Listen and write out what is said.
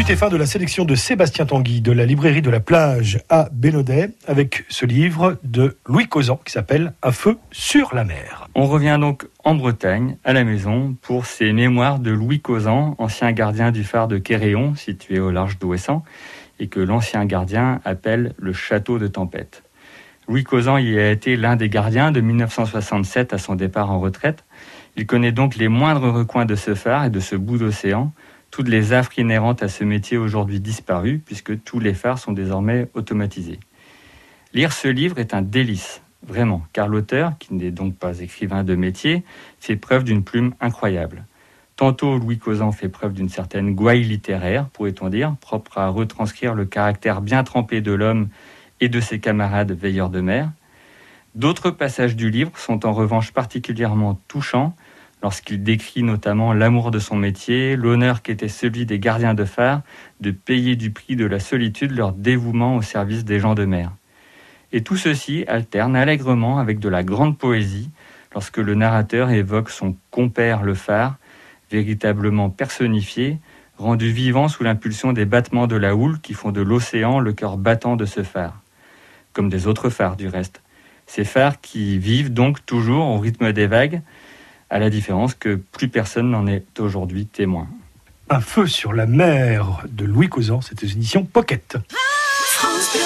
c'était fin de la sélection de Sébastien Tanguy de la librairie de la plage à Bénodet avec ce livre de Louis Causan qui s'appelle Un feu sur la mer. On revient donc en Bretagne, à la maison, pour ces mémoires de Louis Causan, ancien gardien du phare de Quéréon, situé au large d'Ouessant, et que l'ancien gardien appelle le château de Tempête. Louis Causan y a été l'un des gardiens de 1967 à son départ en retraite. Il connaît donc les moindres recoins de ce phare et de ce bout d'océan, toutes les affres inhérentes à ce métier aujourd'hui disparues, puisque tous les phares sont désormais automatisés. Lire ce livre est un délice, vraiment, car l'auteur, qui n'est donc pas écrivain de métier, fait preuve d'une plume incroyable. Tantôt, Louis Causan fait preuve d'une certaine gouaille littéraire, pourrait-on dire, propre à retranscrire le caractère bien trempé de l'homme et de ses camarades veilleurs de mer. D'autres passages du livre sont en revanche particulièrement touchants lorsqu'il décrit notamment l'amour de son métier, l'honneur qu'était celui des gardiens de phare de payer du prix de la solitude leur dévouement au service des gens de mer. Et tout ceci alterne allègrement avec de la grande poésie lorsque le narrateur évoque son compère le phare, véritablement personnifié, rendu vivant sous l'impulsion des battements de la houle qui font de l'océan le cœur battant de ce phare comme des autres phares du reste. Ces phares qui vivent donc toujours au rythme des vagues, à la différence que plus personne n'en est aujourd'hui témoin. Un feu sur la mer de Louis Causan, cette édition Pocket. France